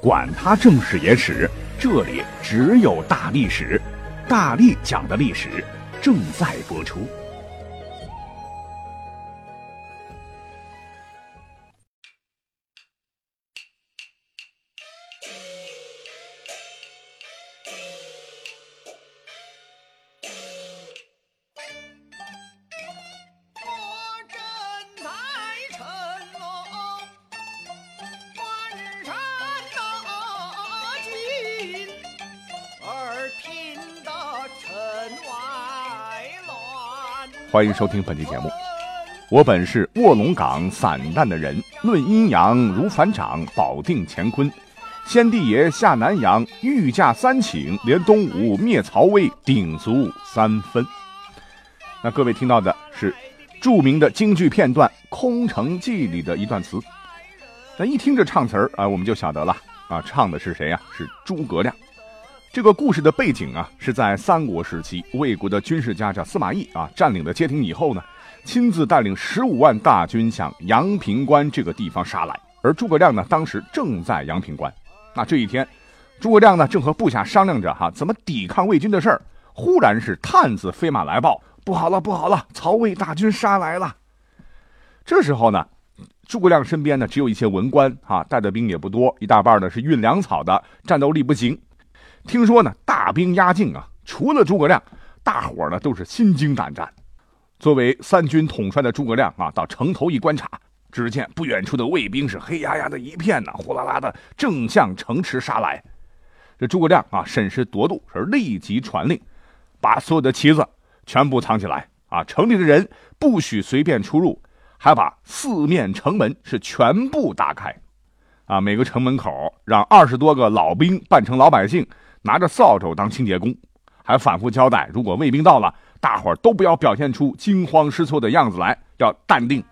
管他正史野史。这里只有大历史，大力讲的历史正在播出。欢迎收听本期节目。我本是卧龙岗散淡的人，论阴阳如反掌，保定乾坤。先帝爷下南洋，御驾三请，连东吴灭曹魏，鼎足三分。那各位听到的是著名的京剧片段《空城计》里的一段词。那一听这唱词儿啊，我们就晓得了啊，唱的是谁呀？是诸葛亮。这个故事的背景啊，是在三国时期，魏国的军事家叫司马懿啊，占领了街亭以后呢，亲自带领十五万大军向阳平关这个地方杀来。而诸葛亮呢，当时正在阳平关。那这一天，诸葛亮呢，正和部下商量着哈，怎么抵抗魏军的事儿。忽然是探子飞马来报，不好了，不好了，曹魏大军杀来了。这时候呢，诸葛亮身边呢，只有一些文官啊，带的兵也不多，一大半呢是运粮草的，战斗力不行。听说呢，大兵压境啊，除了诸葛亮，大伙儿呢都是心惊胆战。作为三军统帅的诸葛亮啊，到城头一观察，只见不远处的卫兵是黑压压的一片呢，呼啦啦的正向城池杀来。这诸葛亮啊，审时度度，是立即传令，把所有的旗子全部藏起来啊，城里的人不许随便出入，还把四面城门是全部打开，啊，每个城门口让二十多个老兵扮成老百姓。拿着扫帚当清洁工，还反复交代：如果卫兵到了，大伙儿都不要表现出惊慌失措的样子来，要淡定。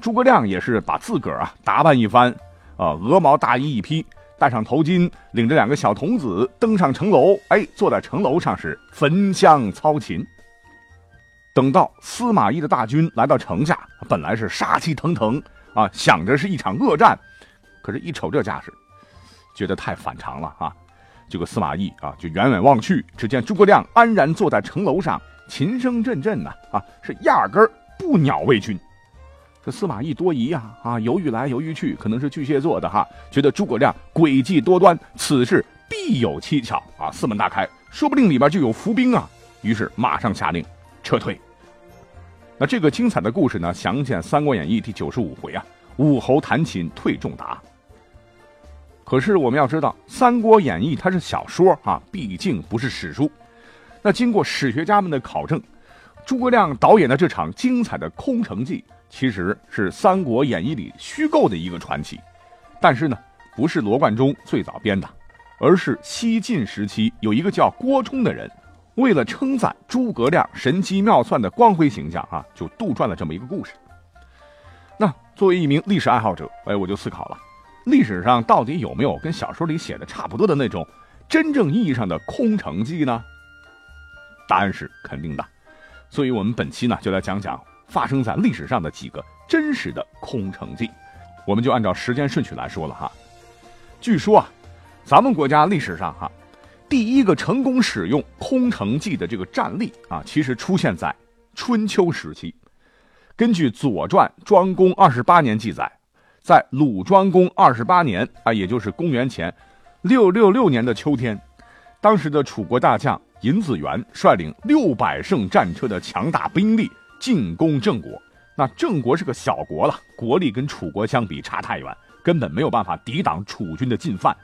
诸葛亮也是把自个儿啊打扮一番，啊，鹅毛大衣一披，戴上头巾，领着两个小童子登上城楼，哎，坐在城楼上是焚香操琴。等到司马懿的大军来到城下，本来是杀气腾腾啊，想着是一场恶战，可是，一瞅这架势，觉得太反常了啊。这个司马懿啊，就远远望去，只见诸葛亮安然坐在城楼上，琴声阵阵呐，啊，是压根儿不鸟魏军。这司马懿多疑呀，啊，犹豫来犹豫去，可能是巨蟹座的哈，觉得诸葛亮诡计多端，此事必有蹊跷啊，四门大开，说不定里边就有伏兵啊。于是马上下令撤退。那这个精彩的故事呢，详见《三国演义》第九十五回啊，武侯弹琴退仲达。可是我们要知道，《三国演义》它是小说啊，毕竟不是史书。那经过史学家们的考证，诸葛亮导演的这场精彩的空城计，其实是《三国演义》里虚构的一个传奇。但是呢，不是罗贯中最早编的，而是西晋时期有一个叫郭冲的人，为了称赞诸葛亮神机妙算的光辉形象啊，就杜撰了这么一个故事。那作为一名历史爱好者，哎，我就思考了。历史上到底有没有跟小说里写的差不多的那种真正意义上的空城计呢？答案是肯定的。所以，我们本期呢就来讲讲发生在历史上的几个真实的空城计。我们就按照时间顺序来说了哈。据说啊，咱们国家历史上哈，第一个成功使用空城计的这个战例啊，其实出现在春秋时期。根据《左传》庄公二十八年记载。在鲁庄公二十八年啊，也就是公元前六六六年的秋天，当时的楚国大将尹子元率领六百乘战车的强大兵力进攻郑国。那郑国是个小国了，国力跟楚国相比差太远，根本没有办法抵挡楚军的进犯。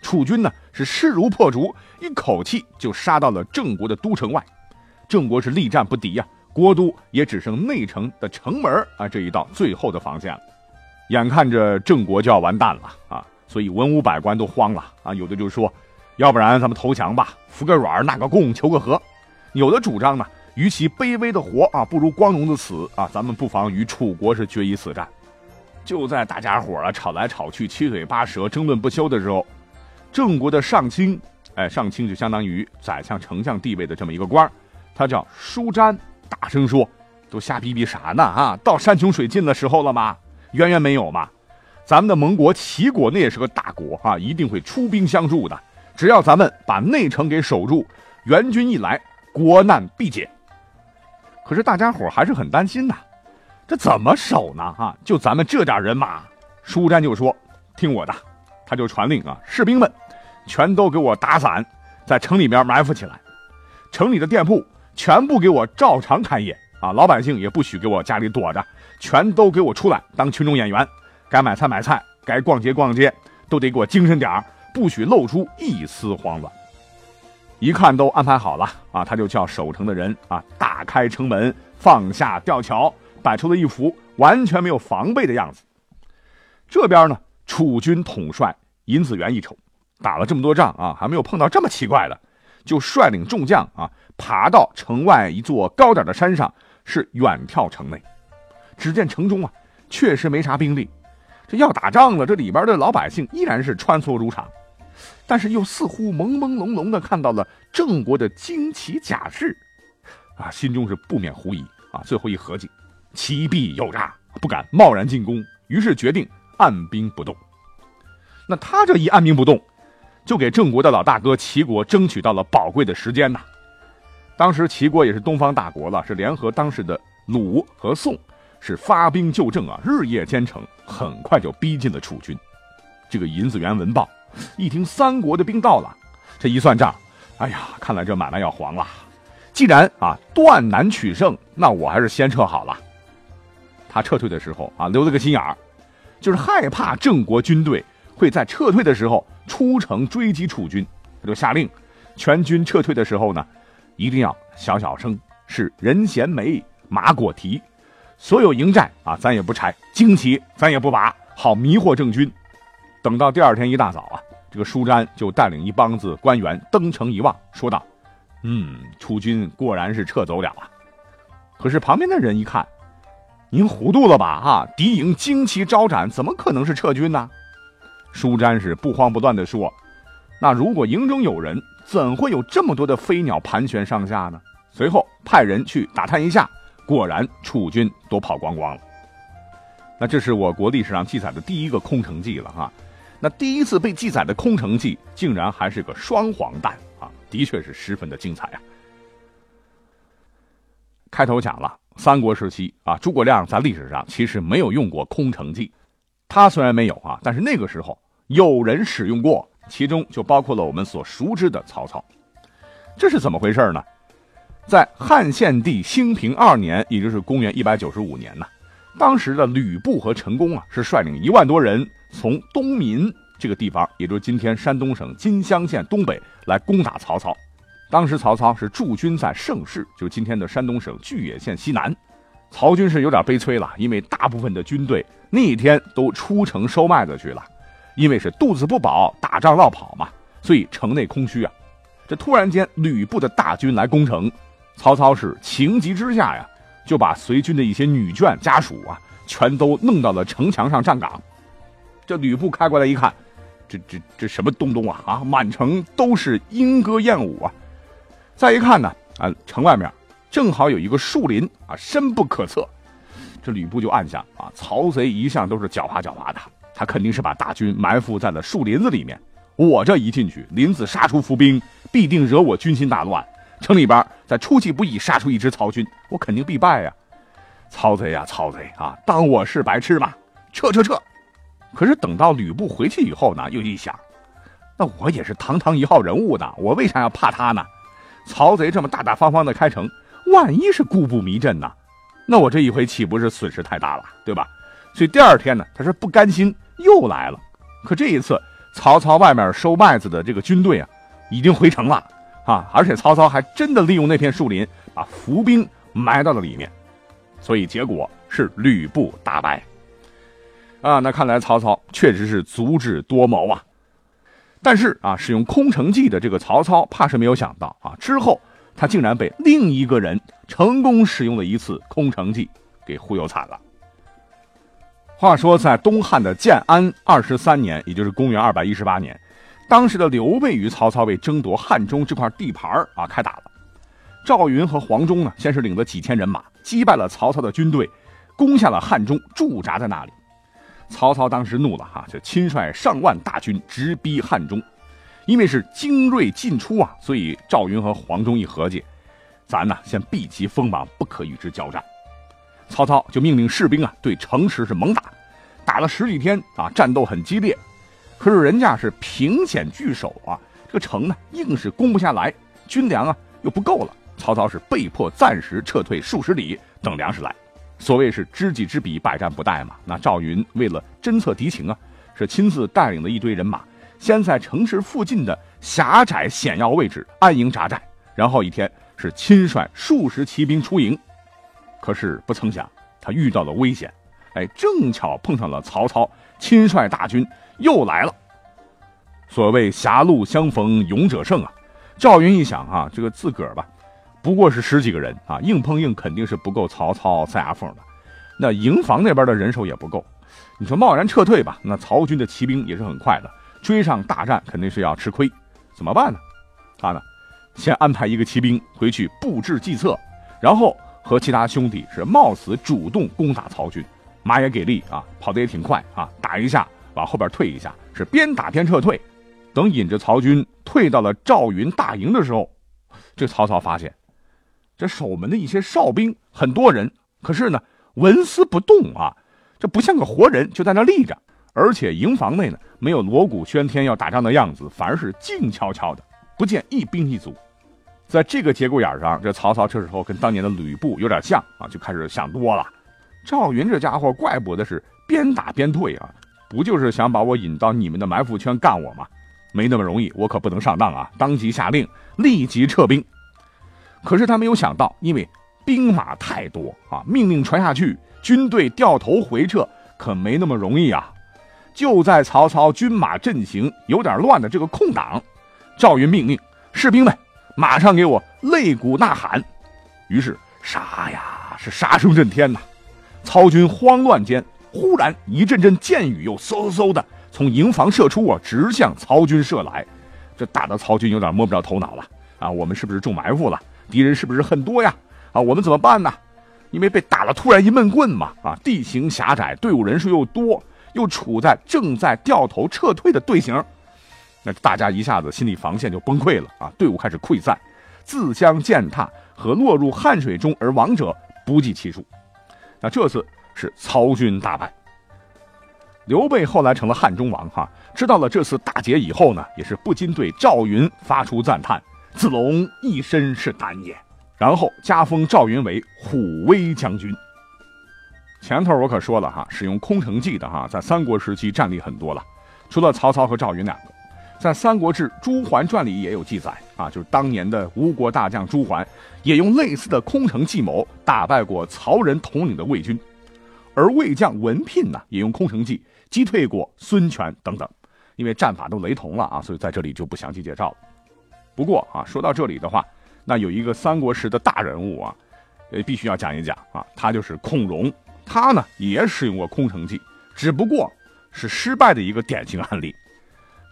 楚军呢是势如破竹，一口气就杀到了郑国的都城外。郑国是力战不敌呀，国都也只剩内城的城门啊这一道最后的防线了。眼看着郑国就要完蛋了啊，所以文武百官都慌了啊。有的就说，要不然咱们投降吧，服个软，纳个贡，求个和。有的主张呢，与其卑微的活啊，不如光荣的死啊，咱们不妨与楚国是决一死战。就在大家伙啊吵来吵去、七嘴八舌、争论不休的时候，郑国的上卿，哎，上卿就相当于宰相、丞相地位的这么一个官他叫舒詹，大声说：“都瞎逼逼啥呢？啊，到山穷水尽的时候了吗？远远没有嘛！咱们的盟国齐国那也是个大国啊，一定会出兵相助的。只要咱们把内城给守住，援军一来。”国难必解，可是大家伙还是很担心呐，这怎么守呢？哈，就咱们这点人马，舒詹就说：“听我的。”他就传令啊，士兵们全都给我打伞，在城里面埋伏起来，城里的店铺全部给我照常开业啊，老百姓也不许给我家里躲着，全都给我出来当群众演员，该买菜买菜，该逛街逛街，都得给我精神点不许露出一丝慌乱。一看都安排好了啊，他就叫守城的人啊，打开城门，放下吊桥，摆出了一副完全没有防备的样子。这边呢，楚军统帅尹子元一瞅，打了这么多仗啊，还没有碰到这么奇怪的，就率领众将啊，爬到城外一座高点的山上，是远眺城内。只见城中啊，确实没啥兵力，这要打仗了，这里边的老百姓依然是穿梭如常。但是又似乎朦朦胧胧的看到了郑国的旌旗甲士，啊，心中是不免狐疑啊。最后一合计，其必有诈，不敢贸然进攻，于是决定按兵不动。那他这一按兵不动，就给郑国的老大哥齐国争取到了宝贵的时间呐。当时齐国也是东方大国了，是联合当时的鲁和宋，是发兵救郑啊，日夜兼程，很快就逼近了楚军。这个尹子元闻报。一听三国的兵到了，这一算账，哎呀，看来这买卖要黄了。既然啊断难取胜，那我还是先撤好了。他撤退的时候啊，留了个心眼儿，就是害怕郑国军队会在撤退的时候出城追击楚军，他就下令，全军撤退的时候呢，一定要小小声，是人衔枚，马裹蹄，所有营寨啊，咱也不拆，旌旗咱也不拔，好迷惑郑军。等到第二天一大早啊，这个舒詹就带领一帮子官员登城一望，说道：“嗯，楚军果然是撤走了啊。”可是旁边的人一看，您糊涂了吧？啊，敌营旌旗招展，怎么可能是撤军呢？舒詹是不慌不乱地说：“那如果营中有人，怎会有这么多的飞鸟盘旋上下呢？”随后派人去打探一下，果然楚军都跑光光了。那这是我国历史上记载的第一个空城计了哈。那第一次被记载的空城计，竟然还是个双黄蛋啊！的确是十分的精彩啊。开头讲了三国时期啊，诸葛亮在历史上其实没有用过空城计，他虽然没有啊，但是那个时候有人使用过，其中就包括了我们所熟知的曹操。这是怎么回事呢？在汉献帝兴平二年，也就是公元一百九十五年呢，当时的吕布和陈宫啊，是率领一万多人。从东民这个地方，也就是今天山东省金乡县东北来攻打曹操。当时曹操是驻军在盛世，就是今天的山东省巨野县西南。曹军是有点悲催了，因为大部分的军队那一天都出城收麦子去了，因为是肚子不饱，打仗落跑嘛，所以城内空虚啊。这突然间吕布的大军来攻城，曹操是情急之下呀，就把随军的一些女眷家属啊，全都弄到了城墙上站岗。这吕布开过来一看，这这这什么东东啊啊！满城都是莺歌燕舞啊！再一看呢，啊，城外面正好有一个树林啊，深不可测。这吕布就暗想啊，曹贼一向都是狡猾狡猾的，他肯定是把大军埋伏在了树林子里面。我这一进去，林子杀出伏兵，必定惹我军心大乱。城里边再出其不意杀出一支曹军，我肯定必败呀！曹贼呀，曹贼啊，当我是白痴吗？撤撤撤！可是等到吕布回去以后呢，又一想，那我也是堂堂一号人物的，我为啥要怕他呢？曹贼这么大大方方的开城，万一是故布迷阵呢？那我这一回岂不是损失太大了，对吧？所以第二天呢，他是不甘心又来了。可这一次，曹操外面收麦子的这个军队啊，已经回城了啊，而且曹操还真的利用那片树林，把伏兵埋到了里面，所以结果是吕布大败。啊，那看来曹操确实是足智多谋啊。但是啊，使用空城计的这个曹操，怕是没有想到啊，之后他竟然被另一个人成功使用了一次空城计，给忽悠惨了。话说，在东汉的建安二十三年，也就是公元二百一十八年，当时的刘备与曹操为争夺汉中这块地盘啊开打了。赵云和黄忠呢，先是领了几千人马，击败了曹操的军队，攻下了汉中，驻扎在那里。曹操当时怒了哈，就亲率上万大军直逼汉中。因为是精锐尽出啊，所以赵云和黄忠一合计，咱呢先避其锋芒，不可与之交战。曹操就命令士兵啊对城池是猛打，打了十几天啊，战斗很激烈。可是人家是凭险据守啊，这个城呢硬是攻不下来，军粮啊又不够了。曹操是被迫暂时撤退数十里等粮食来。所谓是知己知彼，百战不殆嘛。那赵云为了侦测敌情啊，是亲自带领了一堆人马，先在城池附近的狭窄险要位置安营扎寨，然后一天是亲率数十骑兵出营。可是不曾想，他遇到了危险，哎，正巧碰上了曹操亲率大军又来了。所谓狭路相逢勇者胜啊！赵云一想啊，这个自个儿吧。不过是十几个人啊，硬碰硬肯定是不够曹操塞牙缝的。那营房那边的人手也不够，你说贸然撤退吧，那曹军的骑兵也是很快的，追上大战肯定是要吃亏。怎么办呢？他呢，先安排一个骑兵回去布置计策，然后和其他兄弟是冒死主动攻打曹军，马也给力啊，跑得也挺快啊，打一下往后边退一下，是边打边撤退。等引着曹军退到了赵云大营的时候，这曹操发现。这守门的一些哨兵很多人，可是呢纹丝不动啊，这不像个活人，就在那立着。而且营房内呢没有锣鼓喧天要打仗的样子，反而是静悄悄的，不见一兵一卒。在这个节骨眼上，这曹操这时候跟当年的吕布有点像啊，就开始想多了。赵云这家伙怪不得是边打边退啊，不就是想把我引到你们的埋伏圈干我吗？没那么容易，我可不能上当啊！当即下令立即撤兵。可是他没有想到，因为兵马太多啊，命令传下去，军队掉头回撤可没那么容易啊！就在曹操军马阵型有点乱的这个空档，赵云命令士兵们马上给我擂鼓呐喊。于是杀呀，是杀声震天呐！曹军慌乱间，忽然一阵阵箭雨又嗖嗖的从营房射出啊，直向曹军射来。这打得曹军有点摸不着头脑了啊！我们是不是中埋伏了？敌人是不是很多呀？啊，我们怎么办呢？因为被打了，突然一闷棍嘛！啊，地形狭窄，队伍人数又多，又处在正在掉头撤退的队形，那大家一下子心理防线就崩溃了啊！队伍开始溃散，自相践踏和落入汉水中而亡者不计其数。那这次是曹军大败。刘备后来成了汉中王，哈，知道了这次大捷以后呢，也是不禁对赵云发出赞叹。子龙一身是胆也，然后加封赵云为虎威将军。前头我可说了哈，使用空城计的哈，在三国时期战力很多了。除了曹操和赵云两个，在《三国志·朱桓传》里也有记载啊，就是当年的吴国大将朱桓也用类似的空城计谋打败过曹仁统领的魏军，而魏将文聘呢，也用空城计击退过孙权等等。因为战法都雷同了啊，所以在这里就不详细介绍了。不过啊，说到这里的话，那有一个三国时的大人物啊，呃，必须要讲一讲啊，他就是孔融。他呢也使用过空城计，只不过是失败的一个典型案例。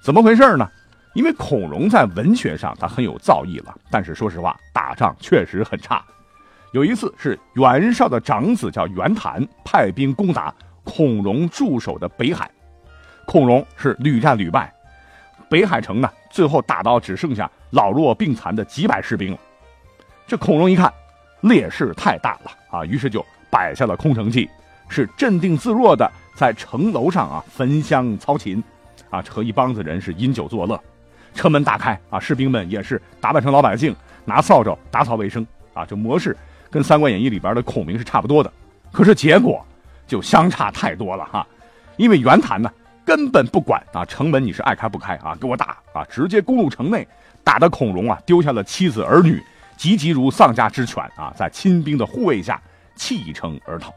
怎么回事呢？因为孔融在文学上他很有造诣了，但是说实话，打仗确实很差。有一次是袁绍的长子叫袁谭派兵攻打孔融驻守的北海，孔融是屡战屡败，北海城呢最后打到只剩下。老弱病残的几百士兵了，这孔融一看劣势太大了啊，于是就摆下了空城计，是镇定自若的在城楼上啊焚香操琴，啊和一帮子人是饮酒作乐，车门打开啊，士兵们也是打扮成老百姓，拿扫帚打扫卫生啊，这模式跟《三国演义》里边的孔明是差不多的，可是结果就相差太多了哈，因为袁谭呢根本不管啊，城门你是爱开不开啊，给我打啊，直接攻入城内。打得孔融啊丢下了妻子儿女，急急如丧家之犬啊，在亲兵的护卫下弃城而逃。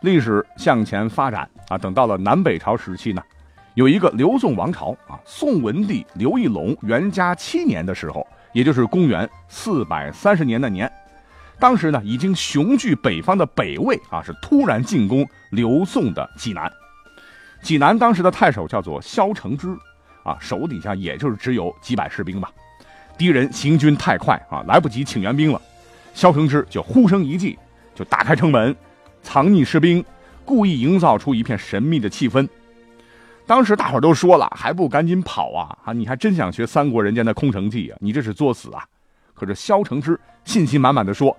历史向前发展啊，等到了南北朝时期呢，有一个刘宋王朝啊，宋文帝刘义隆元嘉七年的时候，也就是公元四百三十年那年，当时呢已经雄踞北方的北魏啊，是突然进攻刘宋的济南。济南当时的太守叫做萧承之，啊，手底下也就是只有几百士兵吧。敌人行军太快啊，来不及请援兵了。萧承之就呼声一记，就打开城门，藏匿士兵，故意营造出一片神秘的气氛。当时大伙都说了，还不赶紧跑啊！啊，你还真想学三国人家的空城计啊？你这是作死啊！可是萧承之信心满满的说：“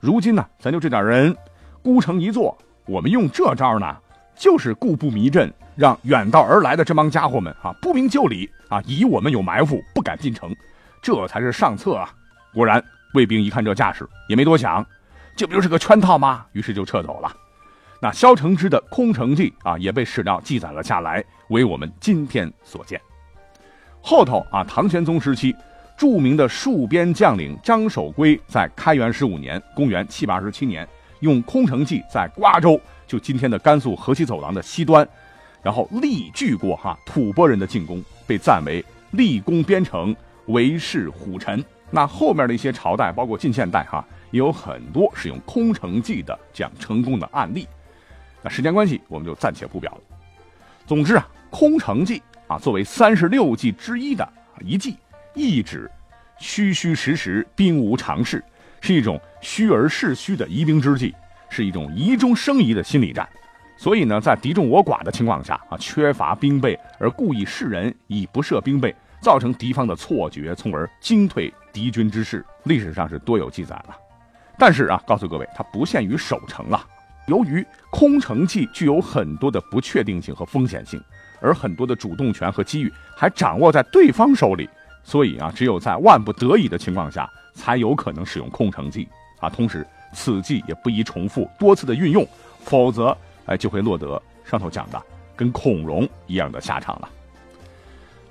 如今呢，咱就这点人，孤城一座，我们用这招呢，就是故布迷阵，让远道而来的这帮家伙们啊，不明就里啊，以我们有埋伏，不敢进城。”这才是上策啊！果然，卫兵一看这架势，也没多想，这不就是个圈套吗？于是就撤走了。那萧承之的空城计啊，也被史料记载了下来，为我们今天所见。后头啊，唐玄宗时期，著名的戍边将领张守珪在开元十五年（公元七百二十七年）用空城计在瓜州，就今天的甘肃河西走廊的西端，然后力拒过哈吐蕃人的进攻，被赞为立功边城。为是虎臣，那后面的一些朝代，包括近现代哈，也有很多使用空城计的这样成功的案例。那时间关系，我们就暂且不表了。总之啊，空城计啊，作为三十六计之一的一计，意指虚虚实实、兵无常势，是一种虚而势虚的疑兵之计，是一种疑中生疑的心理战。所以呢，在敌众我寡的情况下啊，缺乏兵备而故意示人以不设兵备。造成敌方的错觉，从而惊退敌军之势，历史上是多有记载了。但是啊，告诉各位，它不限于守城啊。由于空城计具有很多的不确定性和风险性，而很多的主动权和机遇还掌握在对方手里，所以啊，只有在万不得已的情况下，才有可能使用空城计啊。同时，此计也不宜重复多次的运用，否则哎，就会落得上头讲的跟孔融一样的下场了。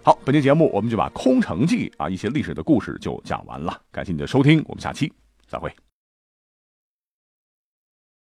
好，本期节目我们就把空城计啊一些历史的故事就讲完了，感谢你的收听，我们下期再会。